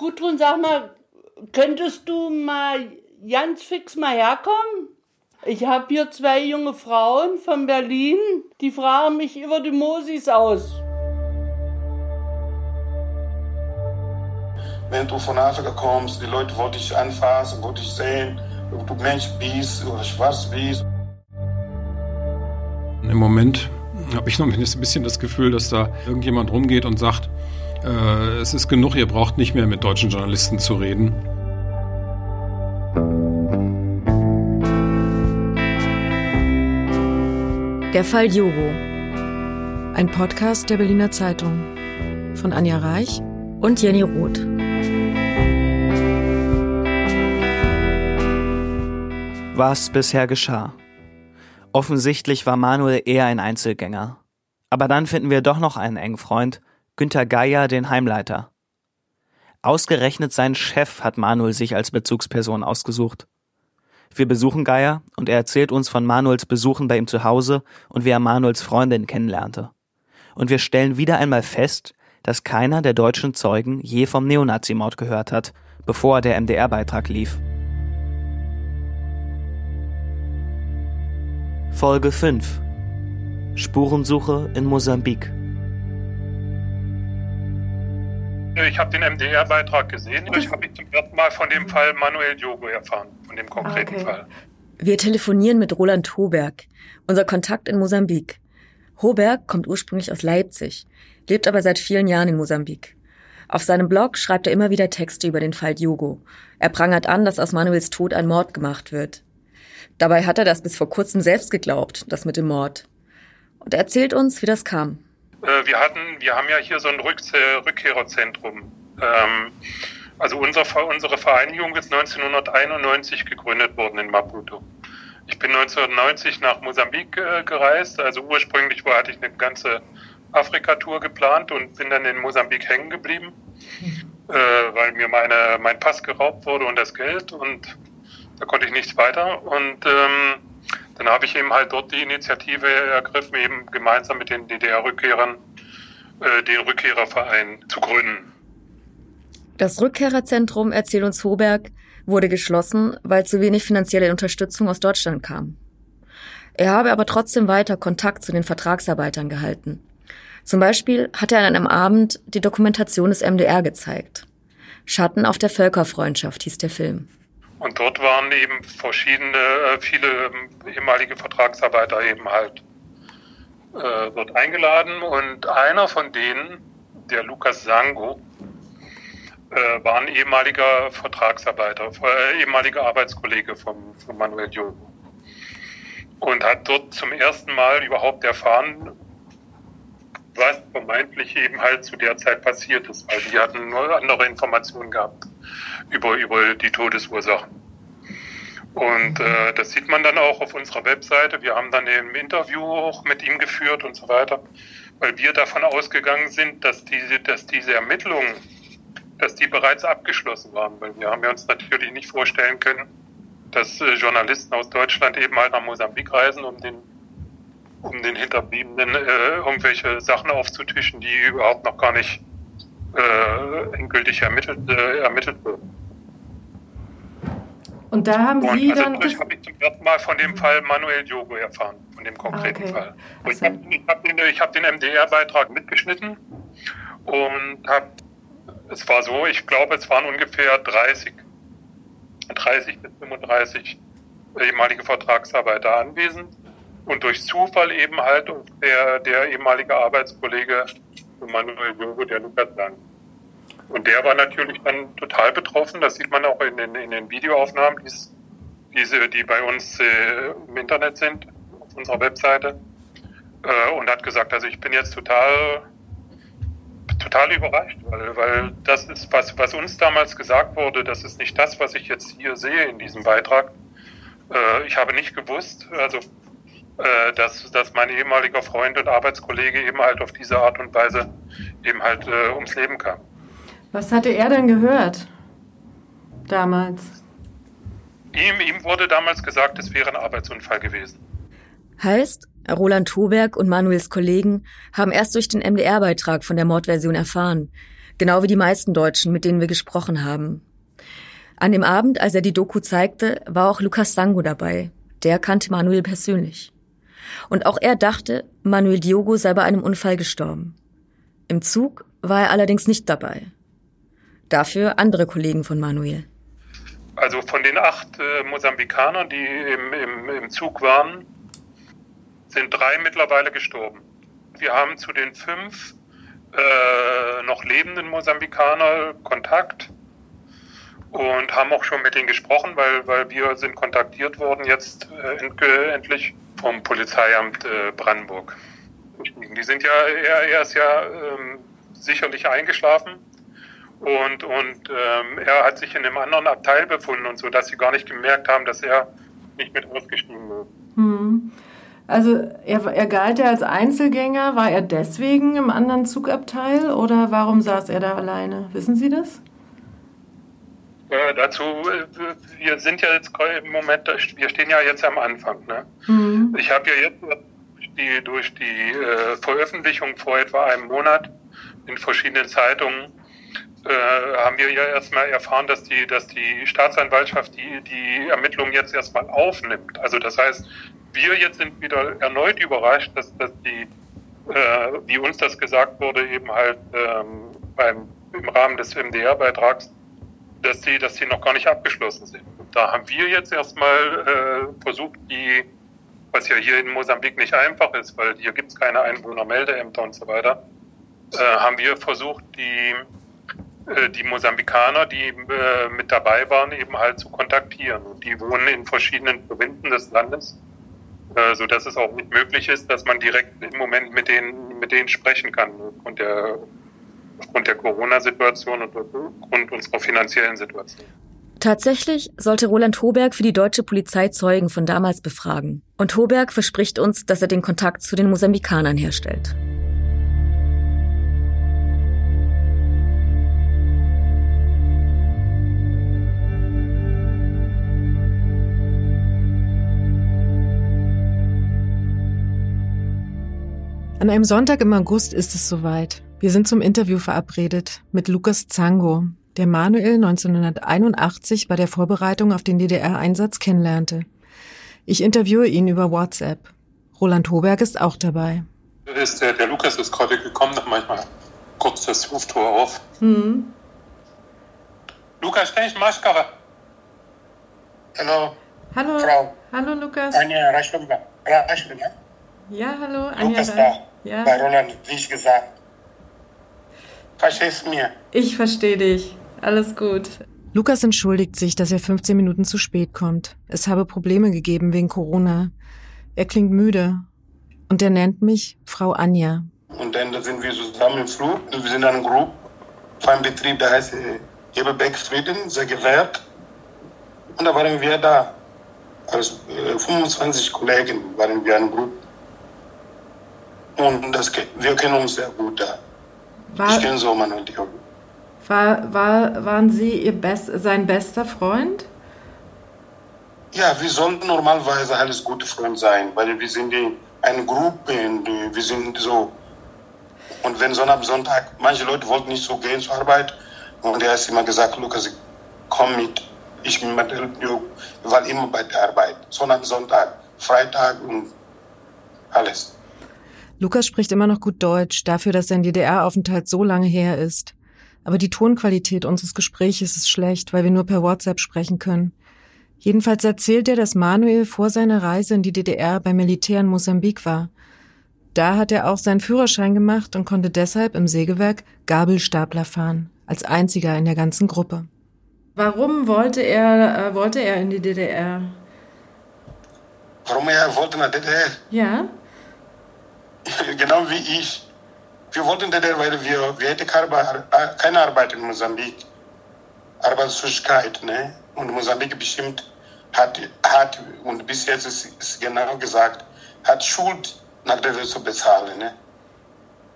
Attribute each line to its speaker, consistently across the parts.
Speaker 1: Gudrun, sag mal, könntest du mal ganz fix mal herkommen? Ich habe hier zwei junge Frauen von Berlin, die fragen mich über die Mosis aus.
Speaker 2: Wenn du von Afrika kommst, die Leute wollen dich anfassen, wollen dich sehen, ob du Mensch bist oder schwarz bist.
Speaker 3: Im Moment habe ich noch ein bisschen das Gefühl, dass da irgendjemand rumgeht und sagt, äh, es ist genug, ihr braucht nicht mehr mit deutschen Journalisten zu reden.
Speaker 4: Der Fall Jogo. Ein Podcast der Berliner Zeitung von Anja Reich und Jenny Roth.
Speaker 5: Was bisher geschah. Offensichtlich war Manuel eher ein Einzelgänger. Aber dann finden wir doch noch einen engen Freund, Günter Geier, den Heimleiter. Ausgerechnet sein Chef hat Manuel sich als Bezugsperson ausgesucht. Wir besuchen Geier und er erzählt uns von Manuels Besuchen bei ihm zu Hause und wie er Manuels Freundin kennenlernte. Und wir stellen wieder einmal fest, dass keiner der deutschen Zeugen je vom Neonazimord gehört hat, bevor der MDR-Beitrag lief. Folge 5 Spurensuche in Mosambik
Speaker 6: Ich habe den MDR-Beitrag gesehen. Ich habe zum ersten Mal von dem Fall Manuel Diogo erfahren, von dem konkreten okay. Fall.
Speaker 4: Wir telefonieren mit Roland Hoberg, unser Kontakt in Mosambik. Hoberg kommt ursprünglich aus Leipzig, lebt aber seit vielen Jahren in Mosambik. Auf seinem Blog schreibt er immer wieder Texte über den Fall Diogo. Er prangert an, dass aus Manuels Tod ein Mord gemacht wird. Dabei hat er das bis vor kurzem selbst geglaubt, das mit dem Mord. Und er erzählt uns, wie das kam.
Speaker 6: Äh, wir hatten, wir haben ja hier so ein Rück Rückkehrerzentrum. Ähm, also unser, unsere Vereinigung ist 1991 gegründet worden in Maputo. Ich bin 1990 nach Mosambik äh, gereist. Also ursprünglich war, hatte ich eine ganze Afrika-Tour geplant und bin dann in Mosambik hängen geblieben, äh, weil mir meine, mein Pass geraubt wurde und das Geld. Und da konnte ich nichts weiter. Und ähm, dann habe ich eben halt dort die Initiative ergriffen, eben gemeinsam mit den DDR-Rückkehrern äh, den Rückkehrerverein zu gründen.
Speaker 4: Das Rückkehrerzentrum, erzählt uns Hoberg, wurde geschlossen, weil zu wenig finanzielle Unterstützung aus Deutschland kam. Er habe aber trotzdem weiter Kontakt zu den Vertragsarbeitern gehalten. Zum Beispiel hat er an einem Abend die Dokumentation des MDR gezeigt. Schatten auf der Völkerfreundschaft hieß der Film.
Speaker 6: Und dort waren eben verschiedene, äh, viele ähm, ehemalige Vertragsarbeiter eben halt äh, dort eingeladen. Und einer von denen, der Lukas Sango, äh, war ein ehemaliger Vertragsarbeiter, äh, ehemaliger Arbeitskollege von, von Manuel Jogo. Und hat dort zum ersten Mal überhaupt erfahren, was vermeintlich eben halt zu der Zeit passiert ist, weil die hatten nur andere Informationen gehabt über, über die Todesursachen. Und äh, das sieht man dann auch auf unserer Webseite. Wir haben dann ein Interview auch mit ihm geführt und so weiter, weil wir davon ausgegangen sind, dass diese, dass diese Ermittlungen, dass die bereits abgeschlossen waren, weil wir haben ja uns natürlich nicht vorstellen können, dass äh, Journalisten aus Deutschland eben halt nach Mosambik reisen, um den um den Hinterbliebenen äh, irgendwelche Sachen aufzutischen, die überhaupt noch gar nicht äh, endgültig ermittelt, äh, ermittelt wurden.
Speaker 4: Und da haben und Sie
Speaker 6: also
Speaker 4: dann.
Speaker 6: Das habe ich zum ersten Mal von dem Fall Manuel Jogo erfahren, von dem konkreten okay. Fall. Und ich habe hab den, hab den MDR-Beitrag mitgeschnitten und habe, es war so, ich glaube, es waren ungefähr 30, 30 bis 35 ehemalige Vertragsarbeiter anwesend und durch Zufall eben halt der, der ehemalige Arbeitskollege Manuel Jogo, der Lukas Lang. Und der war natürlich dann total betroffen. Das sieht man auch in den, in den Videoaufnahmen, die's, diese, die bei uns äh, im Internet sind, auf unserer Webseite. Äh, und hat gesagt, also ich bin jetzt total, total überrascht, weil, weil das ist, was, was uns damals gesagt wurde, das ist nicht das, was ich jetzt hier sehe in diesem Beitrag. Äh, ich habe nicht gewusst, also äh, dass, dass mein ehemaliger Freund und Arbeitskollege eben halt auf diese Art und Weise eben halt äh, ums Leben kam.
Speaker 4: Was hatte er denn gehört damals?
Speaker 6: Ihm, ihm wurde damals gesagt, es wäre ein Arbeitsunfall gewesen.
Speaker 4: Heißt, Roland Hoberg und Manuels Kollegen haben erst durch den MDR-Beitrag von der Mordversion erfahren. Genau wie die meisten Deutschen, mit denen wir gesprochen haben. An dem Abend, als er die Doku zeigte, war auch Lukas Sango dabei. Der kannte Manuel persönlich. Und auch er dachte, Manuel Diogo sei bei einem Unfall gestorben. Im Zug war er allerdings nicht dabei. Dafür andere Kollegen von Manuel.
Speaker 6: Also von den acht äh, Mosambikanern, die im, im, im Zug waren, sind drei mittlerweile gestorben. Wir haben zu den fünf äh, noch lebenden Mosambikaner Kontakt und haben auch schon mit denen gesprochen, weil, weil wir sind kontaktiert worden jetzt äh, endlich vom Polizeiamt äh, Brandenburg. Die sind ja, er, er ist ja ähm, sicherlich eingeschlafen und, und ähm, er hat sich in einem anderen Abteil befunden und so, dass sie gar nicht gemerkt haben, dass er nicht mit ausgestiegen ist.
Speaker 7: Hm. Also er, er galt ja als Einzelgänger. War er deswegen im anderen Zugabteil oder warum saß er da alleine? Wissen Sie das?
Speaker 6: Äh, dazu, wir sind ja jetzt im Moment, wir stehen ja jetzt am Anfang. Ne? Mhm. Ich habe ja jetzt die, durch die äh, Veröffentlichung vor etwa einem Monat in verschiedenen Zeitungen äh, haben wir ja erstmal erfahren, dass die, dass die Staatsanwaltschaft die, die Ermittlungen jetzt erstmal aufnimmt. Also das heißt, wir jetzt sind wieder erneut überrascht, dass, dass die, äh, wie uns das gesagt wurde, eben halt ähm, beim, im Rahmen des MDR-Beitrags, dass die, dass die noch gar nicht abgeschlossen sind. Und da haben wir jetzt erstmal äh, versucht, die, was ja hier in Mosambik nicht einfach ist, weil hier gibt es keine Einwohnermeldeämter und so weiter, äh, haben wir versucht, die äh, die Mosambikaner, die äh, mit dabei waren, eben halt zu kontaktieren. Und die wohnen in verschiedenen Provinzen des Landes, äh, so dass es auch nicht möglich ist, dass man direkt im Moment mit denen, mit denen sprechen kann, aufgrund der, aufgrund der Corona-Situation und aufgrund unserer finanziellen Situation.
Speaker 4: Tatsächlich sollte Roland Hoberg für die deutsche Polizei Zeugen von damals befragen. Und Hoberg verspricht uns, dass er den Kontakt zu den Mosambikanern herstellt.
Speaker 7: An einem Sonntag im August ist es soweit. Wir sind zum Interview verabredet mit Lukas Zango, der Manuel 1981 bei der Vorbereitung auf den DDR-Einsatz kennenlernte. Ich interviewe ihn über WhatsApp. Roland Hoberg ist auch dabei.
Speaker 6: Ist der, der Lukas ist gerade gekommen, noch manchmal kurz das Hoftor auf. Mhm. Lukas, stell ich Maschkara.
Speaker 2: Hallo.
Speaker 7: Hallo.
Speaker 2: Frau.
Speaker 7: Hallo, Lukas.
Speaker 2: Anja Raschlumba.
Speaker 7: Ja, hallo, Anja.
Speaker 2: Lukas da. Ja. Bei Roland, wie ich gesagt. Verstehst du mir?
Speaker 7: Ich verstehe dich. Alles gut. Lukas entschuldigt sich, dass er 15 Minuten zu spät kommt. Es habe Probleme gegeben wegen Corona. Er klingt müde. Und er nennt mich Frau Anja.
Speaker 2: Und dann sind wir zusammen im Flug. Wir sind in einem Gruppe von einem Betrieb, der heißt Hebebeck Frieden, sehr gewährt. Und da waren wir da. Also 25 Kollegen waren wir in einem Gruppe. Und das, wir kennen uns sehr gut da. War, ich kenne so Manuel Diogo.
Speaker 7: War, war, waren Sie ihr Best, sein bester Freund?
Speaker 2: Ja, wir sollten normalerweise alles gute Freunde sein, weil wir sind eine Gruppe und wir sind so. Und wenn so am Sonntag, manche Leute wollten nicht so gehen zur Arbeit und er hat immer gesagt, Lukas, komm mit, ich bin mit wir waren immer bei der Arbeit. So am Sonntag, Freitag und alles.
Speaker 7: Lukas spricht immer noch gut Deutsch, dafür, dass sein DDR-Aufenthalt so lange her ist. Aber die Tonqualität unseres Gesprächs ist schlecht, weil wir nur per WhatsApp sprechen können. Jedenfalls erzählt er, dass Manuel vor seiner Reise in die DDR beim Militär in Mosambik war. Da hat er auch seinen Führerschein gemacht und konnte deshalb im Sägewerk Gabelstapler fahren, als einziger in der ganzen Gruppe. Warum wollte er, äh, wollte er in die DDR?
Speaker 2: Warum er wollte in die DDR?
Speaker 7: Ja.
Speaker 2: Genau wie ich. Wir wollten das, weil wir, wir hätten keine Arbeit in Mosambik. Arbeitslosigkeit, ne? Und Mosambik bestimmt hat, hat und bis jetzt ist, ist genau gesagt, hat Schuld nach der zu bezahlen, ne?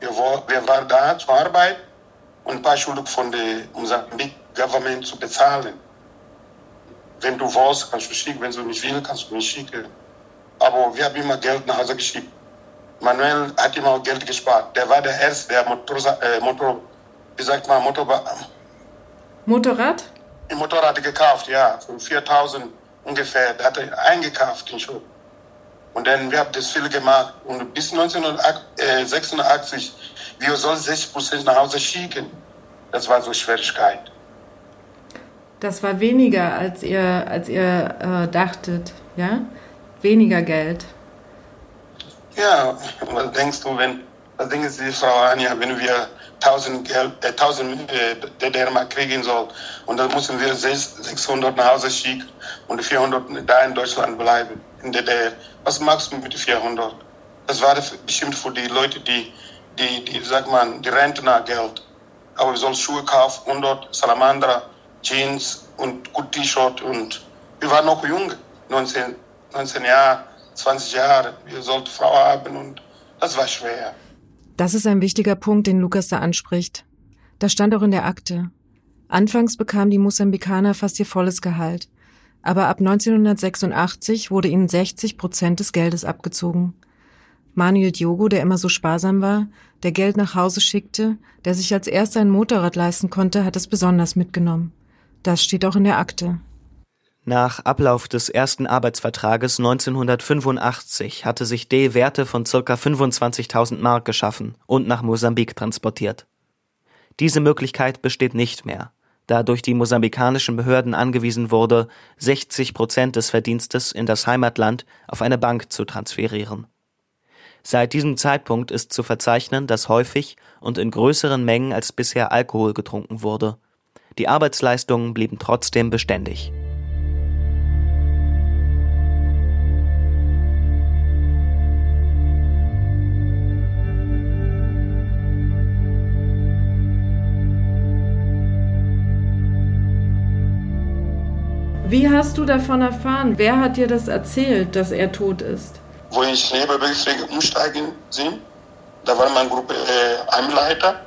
Speaker 2: Wir, wir waren da zur Arbeit und ein paar Schulden von der Mosambik Government zu bezahlen. Wenn du willst, kannst du schicken, wenn du nicht willst, kannst du nicht schicken. Aber wir haben immer Geld nach Hause geschickt. Manuel hat immer Geld gespart. Der war der Erste, der Motor, äh, Motor wie sagt man, Motorrad.
Speaker 7: Motorrad?
Speaker 2: Ein Motorrad gekauft, ja, von 4000 ungefähr. Der hatte eingekauft den Shop. Und dann, wir haben das viel gemacht. Und bis 1986, wir sollen 60 Prozent nach Hause schicken. Das war so Schwierigkeit.
Speaker 7: Das war weniger, als ihr, als ihr äh, dachtet, ja? Weniger Geld.
Speaker 2: Ja, was denkst du, wenn, was denken Sie, Frau Anja, wenn wir 1000, Geld, äh, 1000 äh, DDR-Mark kriegen sollen und dann müssen wir 600 nach Hause schicken und 400 da in Deutschland bleiben, in DDR. Was machst du mit den 400? Das war bestimmt für die Leute, die, die, die sagt man, die Rentner Geld. Aber wir sollen Schuhe kaufen, 100 Salamandra, Jeans und gut T-Shirt und wir waren noch jung, 19, 19 Jahre, 20 Jahre. Wir sollten Frau haben und das war schwer.
Speaker 7: Das ist ein wichtiger Punkt, den Lukas da anspricht. Das stand auch in der Akte. Anfangs bekamen die Mosambikaner fast ihr volles Gehalt. Aber ab 1986 wurde ihnen 60 Prozent des Geldes abgezogen. Manuel Diogo, der immer so sparsam war, der Geld nach Hause schickte, der sich als erster ein Motorrad leisten konnte, hat es besonders mitgenommen. Das steht auch in der Akte.
Speaker 5: Nach Ablauf des ersten Arbeitsvertrages 1985 hatte sich D. Werte von ca. 25.000 Mark geschaffen und nach Mosambik transportiert. Diese Möglichkeit besteht nicht mehr, da durch die mosambikanischen Behörden angewiesen wurde, 60 Prozent des Verdienstes in das Heimatland auf eine Bank zu transferieren. Seit diesem Zeitpunkt ist zu verzeichnen, dass häufig und in größeren Mengen als bisher Alkohol getrunken wurde. Die Arbeitsleistungen blieben trotzdem beständig.
Speaker 7: Wie hast du davon erfahren? Wer hat dir das erzählt, dass er tot ist?
Speaker 2: Wo ich Nebenbelfähig umsteigen sind, da war mein Gruppe äh, Heimleiter,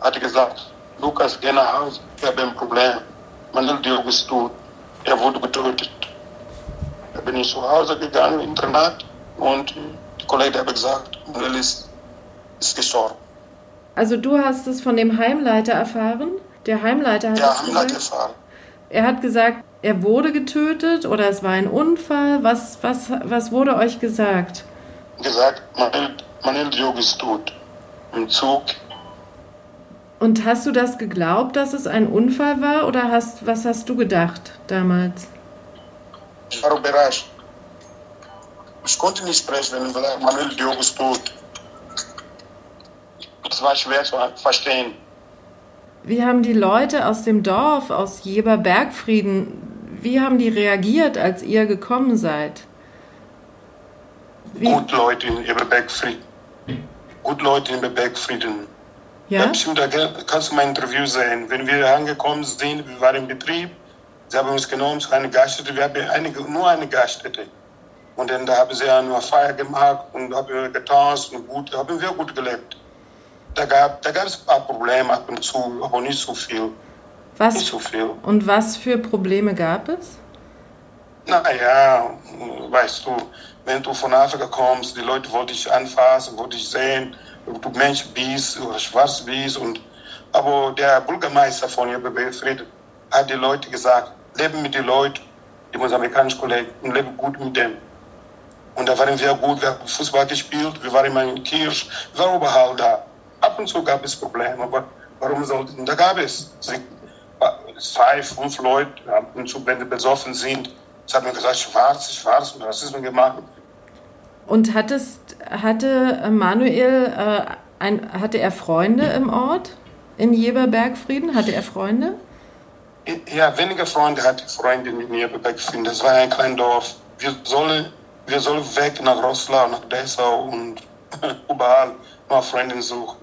Speaker 2: hat gesagt, Lukas, geh nach Hause, ich habe ein Problem. Manuel Diogo ist tot, er wurde getötet. Da bin ich zu Hause gegangen, Internat, und die Kollegen haben gesagt, Manuel ist, ist gestorben.
Speaker 7: Also du hast es von dem Heimleiter erfahren? Der Heimleiter hat es
Speaker 2: Heimleiter
Speaker 7: gesagt?
Speaker 2: erfahren.
Speaker 7: Er hat gesagt, er wurde getötet oder es war ein Unfall. Was, was, was wurde euch gesagt?
Speaker 2: Gesagt, Manuel, Manuel Diogo ist tot. Im Zug,
Speaker 7: Und hast du das geglaubt, dass es ein Unfall war oder hast, was hast du gedacht damals?
Speaker 2: ich war überrascht. Ich konnte nicht sprechen, wenn ich Manuel Diogo ist tot. Das war schwer zu verstehen.
Speaker 7: Wie haben die Leute aus dem Dorf, aus Jeber Bergfrieden, wie haben die reagiert, als ihr gekommen seid? Wie,
Speaker 2: Gut Leute in Eberbergfrieden. Gut Leute in Eberbergfrieden.
Speaker 7: ja?
Speaker 2: Bestimmt, da kannst du mein Interview sehen. Wenn wir angekommen sind, wir waren im Betrieb, sie haben uns genommen zu einer Gaststätte, wir haben einige, nur eine Gaststätte. Und dann da haben sie eine Feier gemacht und haben getanzt und gut, haben wir gut gelebt. Da gab da gab es ein paar Probleme ab und zu, aber nicht so viel.
Speaker 7: Was, und was für Probleme gab es?
Speaker 2: Naja, weißt du, wenn du von Afrika kommst, die Leute wollen dich anfassen, wollen dich sehen, ob du Mensch bist oder schwarz bist. Und, aber der Bürgermeister von JBB Frieden hat die Leute gesagt, leben mit den Leuten, die mosambikanischen Kollegen, und leben gut mit dem. Und da waren wir gut, wir haben Fußball gespielt, wir waren immer in Kirch, wir waren überall da. Ab und zu gab es Probleme, aber warum sollten, da gab es zwei, fünf Leute, ab und zu, wenn die besoffen sind, das hat man gesagt, schwarz, schwarz und Rassismus gemacht.
Speaker 7: Und hattest, hatte Manuel, äh, ein, hatte er Freunde im Ort? In Jeber Bergfrieden? Hatte er Freunde?
Speaker 2: Ja, weniger Freunde hatte Freunde mit mir befinden. Das war ein kleines Dorf. Wir sollen, wir sollen weg nach Roslau, nach Dessau und überall mal Freunde suchen.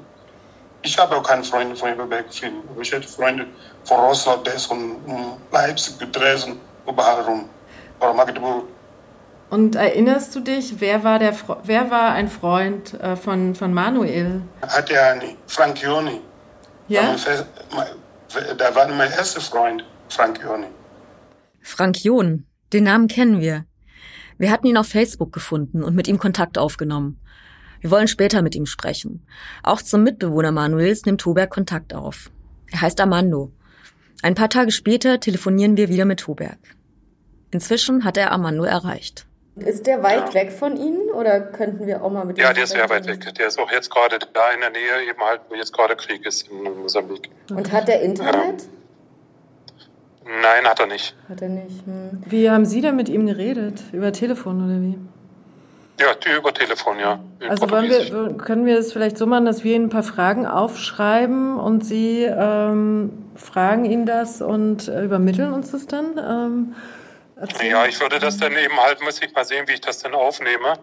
Speaker 2: Ich habe auch keine Freunde von Eberberg gefunden. Aber Ich hätte Freunde von Roslau, Dessau, und Leipzig, Dresden, überall rum. Oder Magdeburg.
Speaker 7: Und erinnerst du dich, wer war, der, Fre- wer war ein Freund äh, von, von Manuel?
Speaker 2: Hatte er einen Frank Joni.
Speaker 7: Ja?
Speaker 2: Da war mein erster Freund, Frank Joni.
Speaker 4: Frank John, den Namen kennen wir. Wir hatten ihn auf Facebook gefunden und mit ihm Kontakt aufgenommen. Wir wollen später mit ihm sprechen. Auch zum Mitbewohner Manuels nimmt Hoberg Kontakt auf. Er heißt Armando. Ein paar Tage später telefonieren wir wieder mit Hoberg. Inzwischen hat er Armando erreicht.
Speaker 8: Ist der weit ja. weg von Ihnen oder könnten wir auch mal mit
Speaker 6: Ja, der ist sehr weit weg. Der ist auch jetzt gerade da in der Nähe, eben halt, wo jetzt gerade Krieg ist in Mosambik.
Speaker 8: Und hat der Internet?
Speaker 6: Ja. Nein, hat er nicht.
Speaker 8: Hat er nicht. Hm.
Speaker 7: Wie haben Sie da mit ihm geredet? Über Telefon oder wie?
Speaker 6: Ja, über Telefon, ja.
Speaker 7: Also wollen wir, können wir es vielleicht so machen, dass wir Ihnen ein paar Fragen aufschreiben und Sie ähm, fragen ihn das und äh, übermitteln uns das dann? Ähm.
Speaker 6: Ja, ich würde das dann eben halt, muss ich mal sehen, wie ich das dann aufnehme.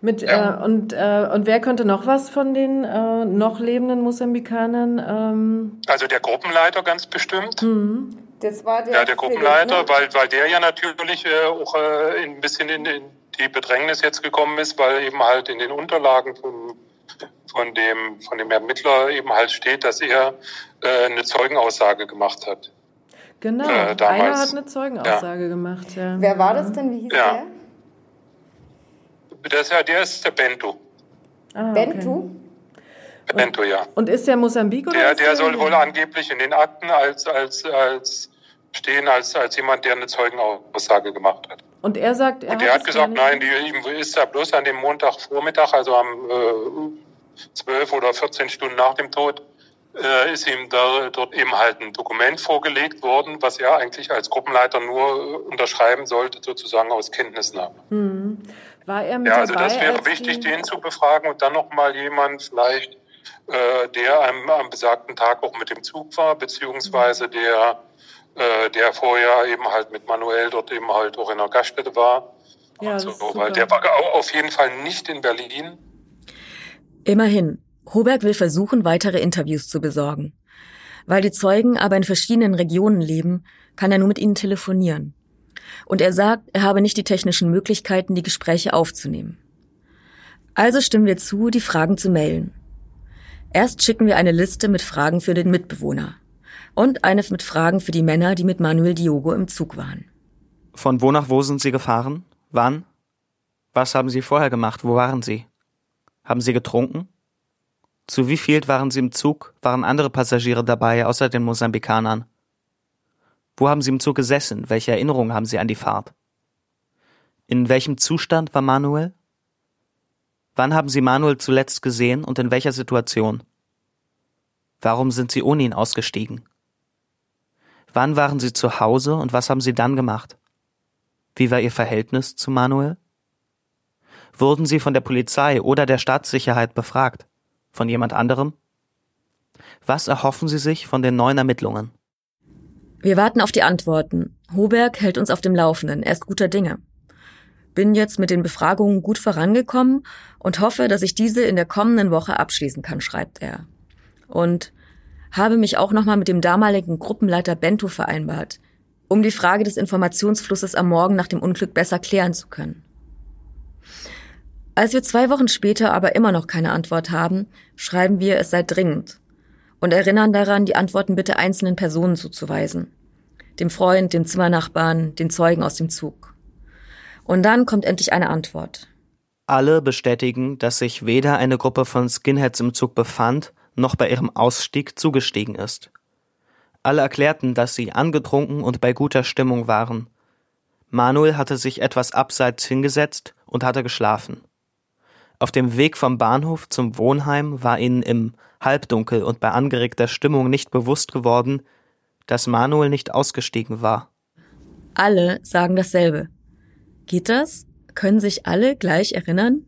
Speaker 7: Mit, ja. äh, und, äh, und wer könnte noch was von den äh, noch lebenden Mosambikanern? Ähm
Speaker 6: also der Gruppenleiter ganz bestimmt.
Speaker 8: Mhm. Das war der,
Speaker 6: ja, der Gruppenleiter, ne? weil, weil der ja natürlich äh, auch äh, ein bisschen in, in, die Bedrängnis jetzt gekommen ist, weil eben halt in den Unterlagen von, von, dem, von dem Ermittler eben halt steht, dass er äh, eine Zeugenaussage gemacht hat.
Speaker 7: Genau, äh, einer hat eine Zeugenaussage ja. gemacht. Ja.
Speaker 8: Wer war das denn? Wie hieß ja.
Speaker 6: der? Das, ja, der ist der Bento.
Speaker 8: Ah, Bento?
Speaker 6: Okay. Bento, ja.
Speaker 7: Und ist der Mosambik oder?
Speaker 6: Der, der soll wohl angeblich in den Akten als, als, als stehen als, als jemand, der eine Zeugenaussage gemacht hat.
Speaker 7: Und er sagt,
Speaker 6: er Und hat, hat gesagt, nein, die, ihm ist er bloß an dem Montagvormittag, also am äh, 12 oder 14 Stunden nach dem Tod, äh, ist ihm da, dort eben halt ein Dokument vorgelegt worden, was er eigentlich als Gruppenleiter nur unterschreiben sollte, sozusagen aus Kenntnisnahme.
Speaker 7: Hm. War er mit
Speaker 6: ja, also das wäre wichtig, den zu befragen und dann nochmal jemand vielleicht, äh, der am, am besagten Tag auch mit dem Zug war, beziehungsweise der, äh, der vorher eben halt mit Manuel dort eben halt auch in der Gaststätte war. Ja, so, weil der war auf jeden Fall nicht in Berlin.
Speaker 4: Immerhin, Hoberg will versuchen, weitere Interviews zu besorgen. Weil die Zeugen aber in verschiedenen Regionen leben, kann er nur mit ihnen telefonieren. Und er sagt, er habe nicht die technischen Möglichkeiten, die Gespräche aufzunehmen. Also stimmen wir zu, die Fragen zu mailen. Erst schicken wir eine Liste mit Fragen für den Mitbewohner und eine mit Fragen für die Männer, die mit Manuel Diogo im Zug waren.
Speaker 5: Von wo nach wo sind Sie gefahren? Wann? Was haben Sie vorher gemacht? Wo waren Sie? Haben Sie getrunken? Zu wie viel waren Sie im Zug? Waren andere Passagiere dabei, außer den Mosambikanern? Wo haben Sie im Zug gesessen? Welche Erinnerungen haben Sie an die Fahrt? In welchem Zustand war Manuel? Wann haben Sie Manuel zuletzt gesehen und in welcher Situation? Warum sind Sie ohne ihn ausgestiegen? Wann waren Sie zu Hause und was haben Sie dann gemacht? Wie war Ihr Verhältnis zu Manuel? Wurden Sie von der Polizei oder der Staatssicherheit befragt? Von jemand anderem? Was erhoffen Sie sich von den neuen Ermittlungen?
Speaker 4: Wir warten auf die Antworten. Hoberg hält uns auf dem Laufenden. Er ist guter Dinge. Bin jetzt mit den Befragungen gut vorangekommen und hoffe, dass ich diese in der kommenden Woche abschließen kann, schreibt er. Und habe mich auch nochmal mit dem damaligen Gruppenleiter Bento vereinbart, um die Frage des Informationsflusses am Morgen nach dem Unglück besser klären zu können. Als wir zwei Wochen später aber immer noch keine Antwort haben, schreiben wir, es sei dringend und erinnern daran, die Antworten bitte einzelnen Personen zuzuweisen. Dem Freund, dem Zimmernachbarn, den Zeugen aus dem Zug. Und dann kommt endlich eine Antwort.
Speaker 5: Alle bestätigen, dass sich weder eine Gruppe von Skinheads im Zug befand, noch bei ihrem Ausstieg zugestiegen ist. Alle erklärten, dass sie angetrunken und bei guter Stimmung waren. Manuel hatte sich etwas abseits hingesetzt und hatte geschlafen. Auf dem Weg vom Bahnhof zum Wohnheim war ihnen im Halbdunkel und bei angeregter Stimmung nicht bewusst geworden, dass Manuel nicht ausgestiegen war.
Speaker 4: Alle sagen dasselbe. Geht das? Können sich alle gleich erinnern?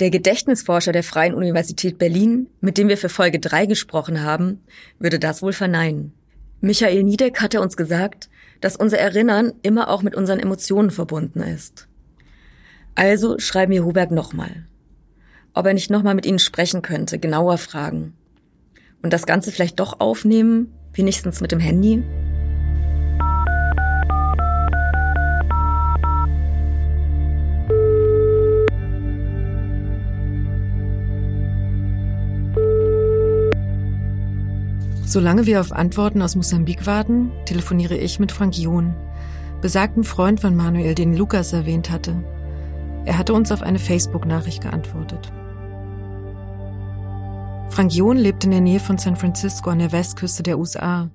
Speaker 4: Der Gedächtnisforscher der Freien Universität Berlin, mit dem wir für Folge 3 gesprochen haben, würde das wohl verneinen. Michael Niedeck hatte uns gesagt, dass unser Erinnern immer auch mit unseren Emotionen verbunden ist. Also schreiben wir Huberg nochmal. Ob er nicht nochmal mit ihnen sprechen könnte, genauer fragen. Und das Ganze vielleicht doch aufnehmen, wenigstens mit dem Handy?
Speaker 7: Solange wir auf Antworten aus Mosambik warten, telefoniere ich mit Frank John, besagten Freund von Manuel, den Lukas erwähnt hatte. Er hatte uns auf eine Facebook-Nachricht geantwortet. Frank John lebt in der Nähe von San Francisco an der Westküste der USA.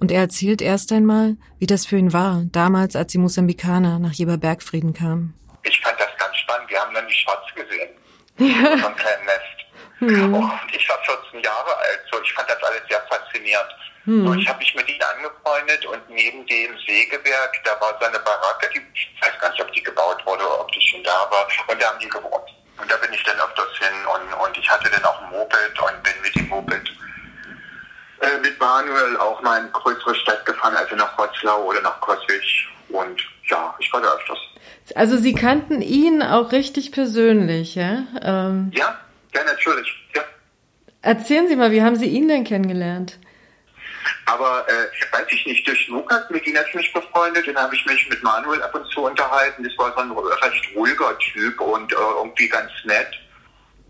Speaker 7: Und er erzählt erst einmal, wie das für ihn war, damals, als die Mosambikaner nach Jeber Bergfrieden kamen.
Speaker 9: Ich fand das ganz spannend. Wir haben dann die Shots gesehen. Ja. Vom kleinen Nest. Mhm. Und ich war 14 Jahre alt. So, ich fand das alles sehr faszinierend. Mhm. So, ich habe mich mit ihnen angefreundet und neben dem Sägewerk, da war seine Baracke, die, ich weiß gar nicht, ob die gebaut wurde oder ob die schon da war. Und da haben die gewohnt. Und da bin ich dann öfters hin und, und ich hatte dann auch ein Moped und bin mit dem Moped äh, mit Manuel auch mal in größere Stadt gefahren, also nach Rotzlau oder nach Koswig. Und ja, ich war da öfters.
Speaker 7: Also Sie kannten ihn auch richtig persönlich, ja?
Speaker 9: Ähm, ja, ja, natürlich. Ja.
Speaker 7: Erzählen Sie mal, wie haben Sie ihn denn kennengelernt?
Speaker 9: Aber äh, weiß ich nicht, durch Lukas, mit ihm ich mich befreundet, dann habe ich mich mit Manuel ab und zu unterhalten. Das war so ein recht ruhiger Typ und äh, irgendwie ganz nett.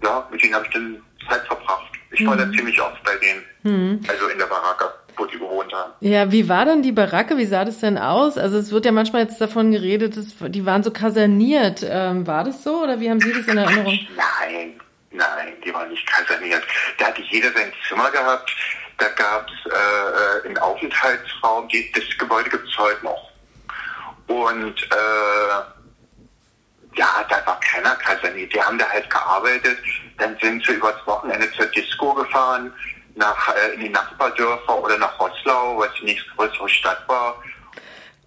Speaker 9: Ja, mit ihm habe ich dann Zeit verbracht. Ich war mhm. da ziemlich oft bei denen, mhm. also in der Baracke, wo die gewohnt haben.
Speaker 7: Ja, wie war denn die Baracke? Wie sah das denn aus? Also es wird ja manchmal jetzt davon geredet, dass die waren so kaserniert. Ähm, war das so oder wie haben Sie das in Erinnerung?
Speaker 9: Nein, nein, die waren nicht kaserniert. Da hatte jeder sein Zimmer gehabt. Da gab es äh, einen Aufenthaltsraum. Die, das Gebäude gibt es heute noch. Und äh, ja, da war keiner kaserniert. Die haben da halt gearbeitet. Dann sind sie übers Wochenende zur Disco gefahren, nach, äh, in die Nachbardörfer oder nach Roßlau, was die nächstgrößere Stadt war.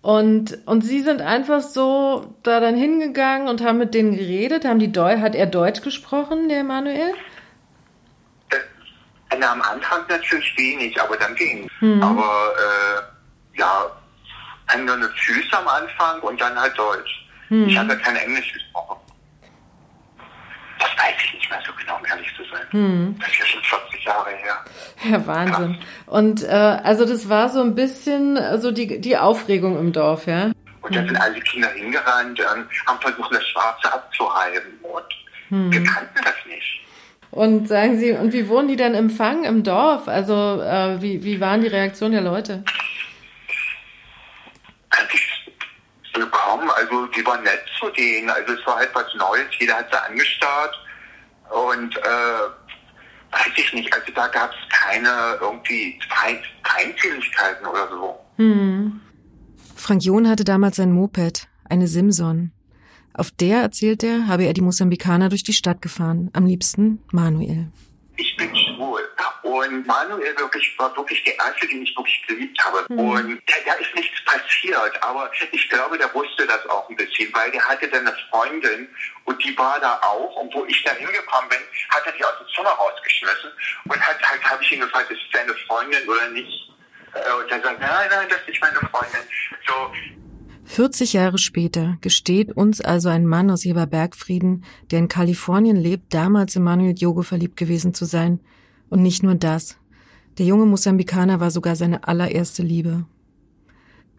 Speaker 7: Und, und Sie sind einfach so da dann hingegangen und haben mit denen geredet? Haben die Deu hat er Deutsch gesprochen, der Emanuel?
Speaker 9: Äh, am Anfang natürlich wenig, aber dann ging hm. Aber äh, ja, nur eine Füße am Anfang und dann halt Deutsch. Hm. Ich habe ja kein Englisch gesprochen. Das weiß ich nicht mehr so genau, um ehrlich zu sein. Hm. Das ist ja schon 40 Jahre her.
Speaker 7: Ja, Wahnsinn. Krass. Und äh, also das war so ein bisschen so die, die Aufregung im Dorf, ja?
Speaker 9: Und da hm. sind alle Kinder hingerannt, ähm, haben versucht, das Schwarze abzureiben. Und wir kannten das nicht.
Speaker 7: Und sagen Sie, und wie wurden die dann empfangen im Dorf? Also äh, wie, wie waren die Reaktionen der Leute?
Speaker 9: willkommen, also die waren nett zu denen, also es war halt was Neues, jeder hat sie angestarrt und äh, weiß ich nicht, also da gab es keine irgendwie Feindseligkeiten oder so.
Speaker 7: Hm. Frank John hatte damals ein Moped, eine Simson. Auf der, erzählt er, habe er die Mosambikaner durch die Stadt gefahren, am liebsten Manuel.
Speaker 9: Ich bin schwul. Und Manuel wirklich, war wirklich der Erste, den ich wirklich geliebt habe. Mhm. Und da, da, ist nichts passiert. Aber ich glaube, der wusste das auch ein bisschen, weil der hatte dann eine Freundin und die war da auch. Und wo ich da hingekommen bin, hat er die aus dem Zimmer rausgeschmissen. Und hat, halt, habe ich ihn gefragt, ist es deine Freundin oder nicht? Äh, und er sagt, nein, nein, das ist nicht meine Freundin. So,
Speaker 7: 40 Jahre später gesteht uns also ein Mann aus Jeberbergfrieden, der in Kalifornien lebt, damals in Manuel Diogo verliebt gewesen zu sein. Und nicht nur das. Der junge Mosambikaner war sogar seine allererste Liebe.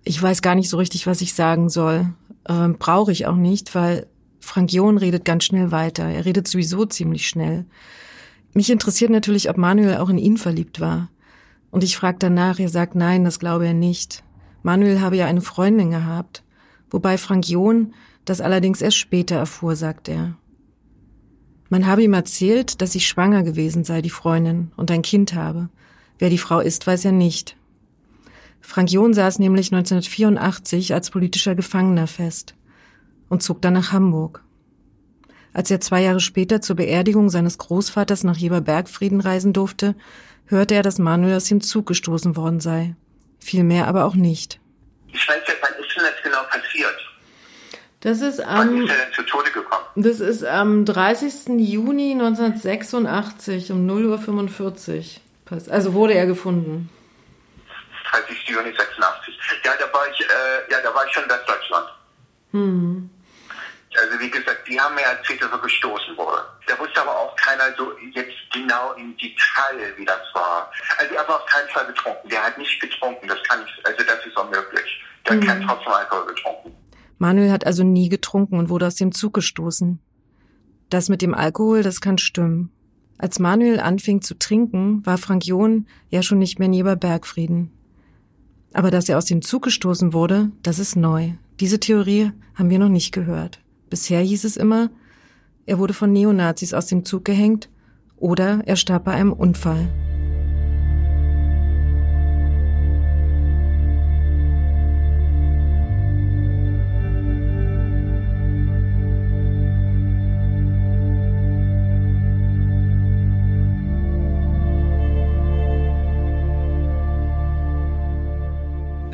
Speaker 7: Ich weiß gar nicht so richtig, was ich sagen soll. Ähm, Brauche ich auch nicht, weil Frank John redet ganz schnell weiter. Er redet sowieso ziemlich schnell. Mich interessiert natürlich, ob Manuel auch in ihn verliebt war. Und ich frage danach, er sagt nein, das glaube er nicht. Manuel habe ja eine Freundin gehabt, wobei Frank John das allerdings erst später erfuhr, sagt er. Man habe ihm erzählt, dass ich schwanger gewesen sei, die Freundin, und ein Kind habe. Wer die Frau ist, weiß er nicht. Frank John saß nämlich 1984 als politischer Gefangener fest und zog dann nach Hamburg. Als er zwei Jahre später zur Beerdigung seines Großvaters nach Jeberbergfrieden reisen durfte, hörte er, dass Manuel aus dem Zug gestoßen worden sei. Viel mehr aber auch nicht.
Speaker 9: Ich weiß nicht, wann ist denn das genau passiert?
Speaker 7: Das ist am,
Speaker 9: wann ist er denn zu Tode gekommen?
Speaker 7: Das ist am 30. Juni 1986 um 0.45 Uhr. Also wurde er gefunden.
Speaker 9: 30. Juni 86. Ja, da war ich, äh, ja, da war ich schon in Westdeutschland.
Speaker 7: Hm.
Speaker 9: Also wie gesagt, die haben mir erzählt, dass er gestoßen wurde. Da wusste aber auch keiner so jetzt genau im Detail, wie das war. Also er war auf keinen Fall getrunken. Der hat nicht getrunken. Das kann ich, also das ist unmöglich. Der mhm. hat keinen Tropfen Alkohol getrunken.
Speaker 7: Manuel hat also nie getrunken und wurde aus dem Zug gestoßen. Das mit dem Alkohol, das kann stimmen. Als Manuel anfing zu trinken, war Frank John ja schon nicht mehr in Bergfrieden. Aber dass er aus dem Zug gestoßen wurde, das ist neu. Diese Theorie haben wir noch nicht gehört Bisher hieß es immer, er wurde von Neonazis aus dem Zug gehängt oder er starb bei einem Unfall.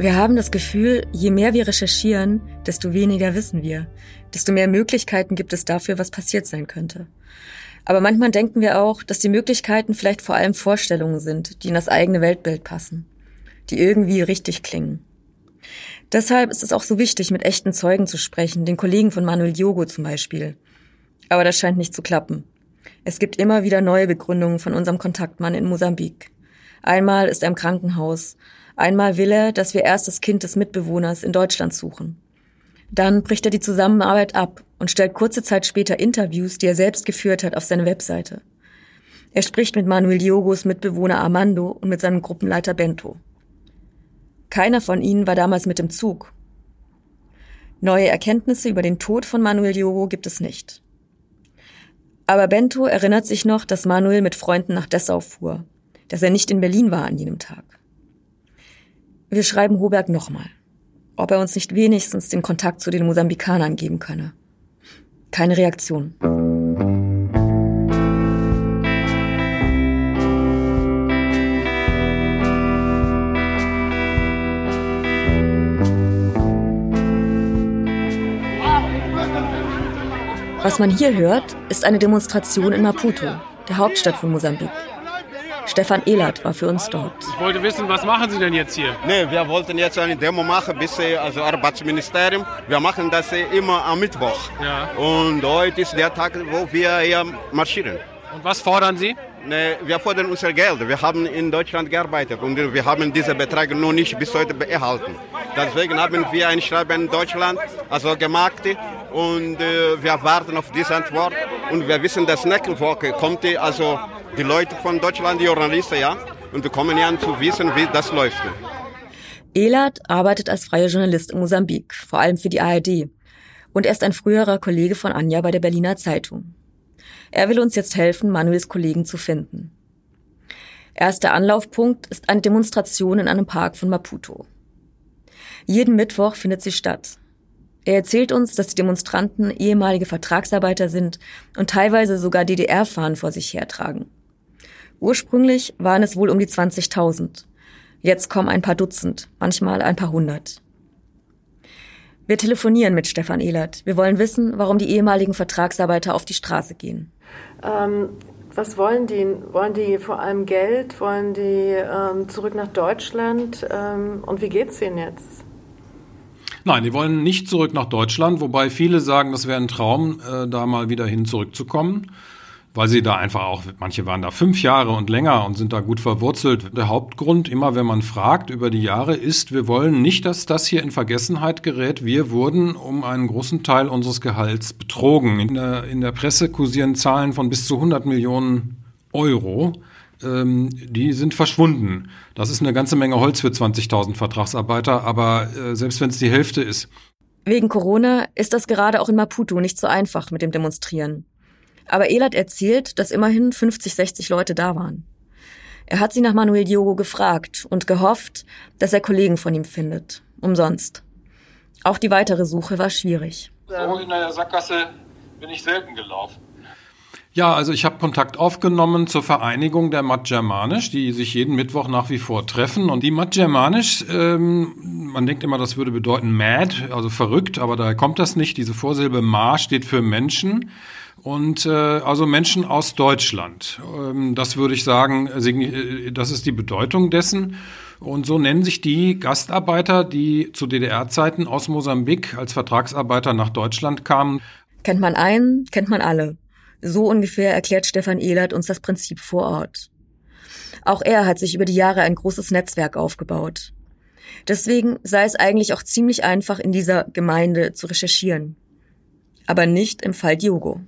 Speaker 4: Wir haben das Gefühl, je mehr wir recherchieren, desto weniger wissen wir, desto mehr Möglichkeiten gibt es dafür, was passiert sein könnte. Aber manchmal denken wir auch, dass die Möglichkeiten vielleicht vor allem Vorstellungen sind, die in das eigene Weltbild passen, die irgendwie richtig klingen. Deshalb ist es auch so wichtig, mit echten Zeugen zu sprechen, den Kollegen von Manuel Diogo zum Beispiel. Aber das scheint nicht zu klappen. Es gibt immer wieder neue Begründungen von unserem Kontaktmann in Mosambik. Einmal ist er im Krankenhaus, Einmal will er, dass wir erst das Kind des Mitbewohners in Deutschland suchen. Dann bricht er die Zusammenarbeit ab und stellt kurze Zeit später Interviews, die er selbst geführt hat, auf seine Webseite. Er spricht mit Manuel Diogos Mitbewohner Armando und mit seinem Gruppenleiter Bento. Keiner von ihnen war damals mit dem Zug. Neue Erkenntnisse über den Tod von Manuel Diogo gibt es nicht. Aber Bento erinnert sich noch, dass Manuel mit Freunden nach Dessau fuhr, dass er nicht in Berlin war an jenem Tag. Wir schreiben Hoberg nochmal, ob er uns nicht wenigstens den Kontakt zu den Mosambikanern geben könne. Keine Reaktion. Was man hier hört, ist eine Demonstration in Maputo, der Hauptstadt von Mosambik. Stefan Ehlert war für uns dort.
Speaker 3: Ich wollte wissen, was machen Sie denn jetzt hier?
Speaker 10: Nee, wir wollten jetzt eine Demo machen, bis also Arbeitsministerium. Wir machen das immer am Mittwoch. Ja. Und heute ist der Tag, wo wir hier marschieren.
Speaker 3: Und was fordern Sie?
Speaker 10: Nee, wir fordern unser Geld. Wir haben in Deutschland gearbeitet und wir haben diese Beträge noch nicht bis heute erhalten. Deswegen haben wir ein Schreiben in Deutschland also gemacht und äh, wir warten auf diese Antwort. Und wir wissen, dass nächste Woche kommt also die Leute von Deutschland, die Journalisten, ja, und wir kommen ja zu wissen, wie das läuft.
Speaker 4: Elat arbeitet als freier Journalist in Mosambik, vor allem für die ARD. Und er ist ein früherer Kollege von Anja bei der Berliner Zeitung. Er will uns jetzt helfen, Manuels Kollegen zu finden. Erster Anlaufpunkt ist eine Demonstration in einem Park von Maputo. Jeden Mittwoch findet sie statt. Er erzählt uns, dass die Demonstranten ehemalige Vertragsarbeiter sind und teilweise sogar DDR-Fahnen vor sich hertragen. Ursprünglich waren es wohl um die 20.000. Jetzt kommen ein paar Dutzend, manchmal ein paar hundert. Wir telefonieren mit Stefan Ehlert. Wir wollen wissen, warum die ehemaligen Vertragsarbeiter auf die Straße gehen.
Speaker 7: Ähm, was wollen die? Wollen die vor allem Geld? Wollen die ähm, zurück nach Deutschland? Ähm, und wie geht's ihnen jetzt?
Speaker 3: Nein, die wollen nicht zurück nach Deutschland, wobei viele sagen, das wäre ein Traum, äh, da mal wieder hin zurückzukommen weil sie da einfach auch, manche waren da fünf Jahre und länger und sind da gut verwurzelt. Der Hauptgrund, immer wenn man fragt über die Jahre, ist, wir wollen nicht, dass das hier in Vergessenheit gerät. Wir wurden um einen großen Teil unseres Gehalts betrogen. In der, in der Presse kursieren Zahlen von bis zu 100 Millionen Euro. Ähm, die sind verschwunden. Das ist eine ganze Menge Holz für 20.000 Vertragsarbeiter, aber äh, selbst wenn es die Hälfte ist.
Speaker 4: Wegen Corona ist das gerade auch in Maputo nicht so einfach mit dem Demonstrieren. Aber Elat erzählt, dass immerhin 50, 60 Leute da waren. Er hat sie nach Manuel Diogo gefragt und gehofft, dass er Kollegen von ihm findet. Umsonst. Auch die weitere Suche war schwierig.
Speaker 6: So in der Sackgasse bin ich selten gelaufen.
Speaker 3: Ja, also ich habe Kontakt aufgenommen zur Vereinigung der Mat Germanisch, die sich jeden Mittwoch nach wie vor treffen. Und die Mat Germanisch, ähm, man denkt immer, das würde bedeuten mad, also verrückt, aber daher kommt das nicht. Diese Vorsilbe Ma steht für Menschen. Und äh, also Menschen aus Deutschland. Ähm, das würde ich sagen, äh, das ist die Bedeutung dessen. Und so nennen sich die Gastarbeiter, die zu DDR-Zeiten aus Mosambik als Vertragsarbeiter nach Deutschland kamen.
Speaker 4: Kennt man einen, kennt man alle. So ungefähr erklärt Stefan Ehlert uns das Prinzip vor Ort. Auch er hat sich über die Jahre ein großes Netzwerk aufgebaut. Deswegen sei es eigentlich auch ziemlich einfach, in dieser Gemeinde zu recherchieren. Aber nicht im Fall Diogo.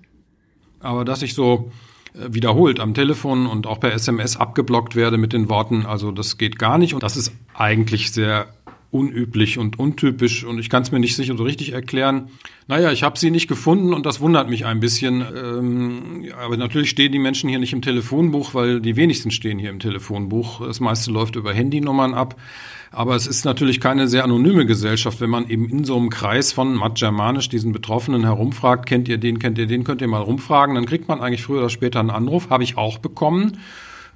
Speaker 3: Aber dass ich so äh, wiederholt am Telefon und auch per SMS abgeblockt werde mit den Worten, also das geht gar nicht. Und das ist eigentlich sehr unüblich und untypisch und ich kann es mir nicht sicher so richtig erklären. Naja, ich habe sie nicht gefunden und das wundert mich ein bisschen. Ähm, aber natürlich stehen die Menschen hier nicht im Telefonbuch, weil die wenigsten stehen hier im Telefonbuch. Das meiste läuft über Handynummern ab. Aber es ist natürlich keine sehr anonyme Gesellschaft, wenn man eben in so einem Kreis von Matt Germanisch diesen Betroffenen herumfragt, kennt ihr den, kennt ihr den, könnt ihr mal rumfragen, dann kriegt man eigentlich früher oder später einen Anruf, habe ich auch bekommen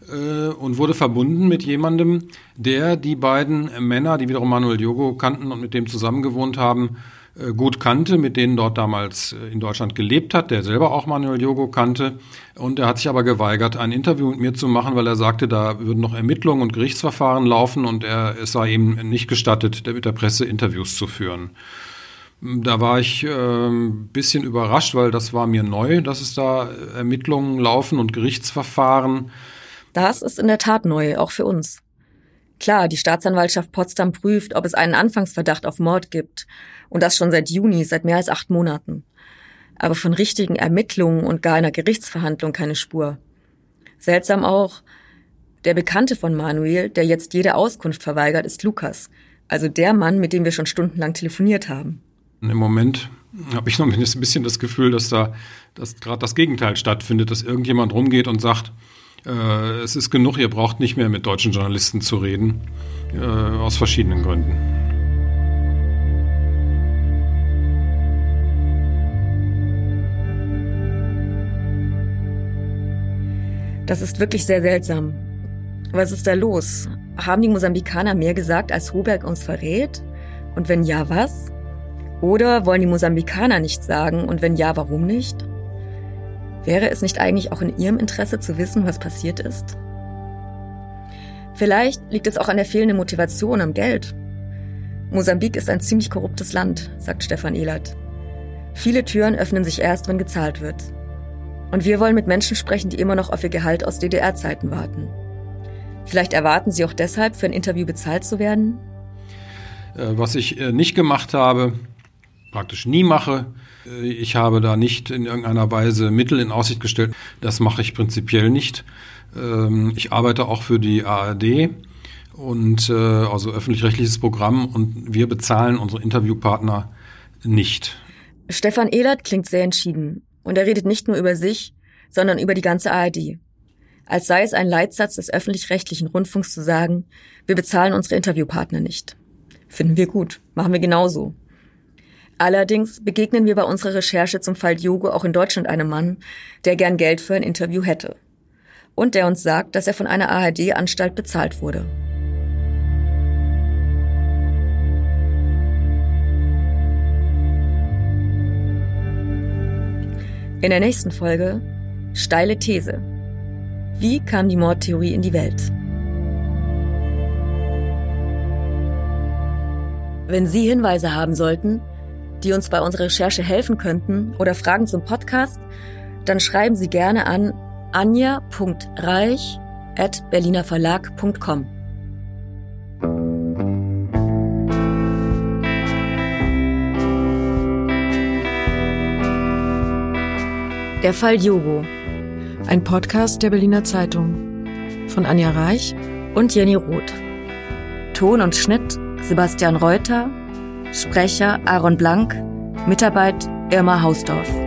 Speaker 3: äh, und wurde verbunden mit jemandem, der die beiden Männer, die wiederum Manuel Diogo kannten und mit dem zusammengewohnt haben, äh, gut kannte, mit denen dort damals äh, in Deutschland gelebt hat, der selber auch Manuel Diogo kannte. Und er hat sich aber geweigert, ein Interview mit mir zu machen, weil er sagte, da würden noch Ermittlungen und Gerichtsverfahren laufen und er, es sei ihm nicht gestattet, mit der Presse Interviews zu führen. Da war ich äh, ein bisschen überrascht, weil das war mir neu, dass es da Ermittlungen laufen und Gerichtsverfahren.
Speaker 4: Das ist in der Tat neu, auch für uns. Klar, die Staatsanwaltschaft Potsdam prüft, ob es einen Anfangsverdacht auf Mord gibt. Und das schon seit Juni, seit mehr als acht Monaten. Aber von richtigen Ermittlungen und gar einer Gerichtsverhandlung keine Spur. Seltsam auch, der Bekannte von Manuel, der jetzt jede Auskunft verweigert, ist Lukas. Also der Mann, mit dem wir schon stundenlang telefoniert haben.
Speaker 3: Im Moment habe ich noch ein bisschen das Gefühl, dass da dass gerade das Gegenteil stattfindet, dass irgendjemand rumgeht und sagt, es ist genug, ihr braucht nicht mehr mit deutschen Journalisten zu reden, äh, aus verschiedenen Gründen.
Speaker 4: Das ist wirklich sehr seltsam. Was ist da los? Haben die Mosambikaner mehr gesagt, als Hoberg uns verrät? Und wenn ja, was? Oder wollen die Mosambikaner nichts sagen? Und wenn ja, warum nicht? Wäre es nicht eigentlich auch in Ihrem Interesse zu wissen, was passiert ist? Vielleicht liegt es auch an der fehlenden Motivation am Geld. Mosambik ist ein ziemlich korruptes Land, sagt Stefan Ehlert. Viele Türen öffnen sich erst, wenn gezahlt wird. Und wir wollen mit Menschen sprechen, die immer noch auf ihr Gehalt aus DDR-Zeiten warten. Vielleicht erwarten sie auch deshalb, für ein Interview bezahlt zu werden?
Speaker 3: Äh, was ich äh, nicht gemacht habe, praktisch nie mache, ich habe da nicht in irgendeiner Weise Mittel in Aussicht gestellt. Das mache ich prinzipiell nicht. Ähm, ich arbeite auch für die ARD und also öffentlich-rechtliches Programm und wir bezahlen unsere Interviewpartner nicht.
Speaker 4: Stefan Ehlert klingt sehr entschieden. Und er redet nicht nur über sich, sondern über die ganze ARD. Als sei es ein Leitsatz des öffentlich-rechtlichen Rundfunks zu sagen, wir bezahlen unsere Interviewpartner nicht. Finden wir gut, machen wir genauso. Allerdings begegnen wir bei unserer Recherche zum Fall Diogo auch in Deutschland einem Mann, der gern Geld für ein Interview hätte. Und der uns sagt, dass er von einer ARD-Anstalt bezahlt wurde. In der nächsten Folge Steile These. Wie kam die Mordtheorie in die Welt? Wenn Sie Hinweise haben sollten, die uns bei unserer Recherche helfen könnten oder Fragen zum Podcast, dann schreiben Sie gerne an anja.reich@berlinerverlag.com. Der Fall Diogo.
Speaker 7: Ein Podcast der Berliner Zeitung. Von Anja Reich
Speaker 4: und Jenny Roth. Ton und Schnitt Sebastian Reuter. Sprecher Aaron Blank. Mitarbeit Irma Hausdorf.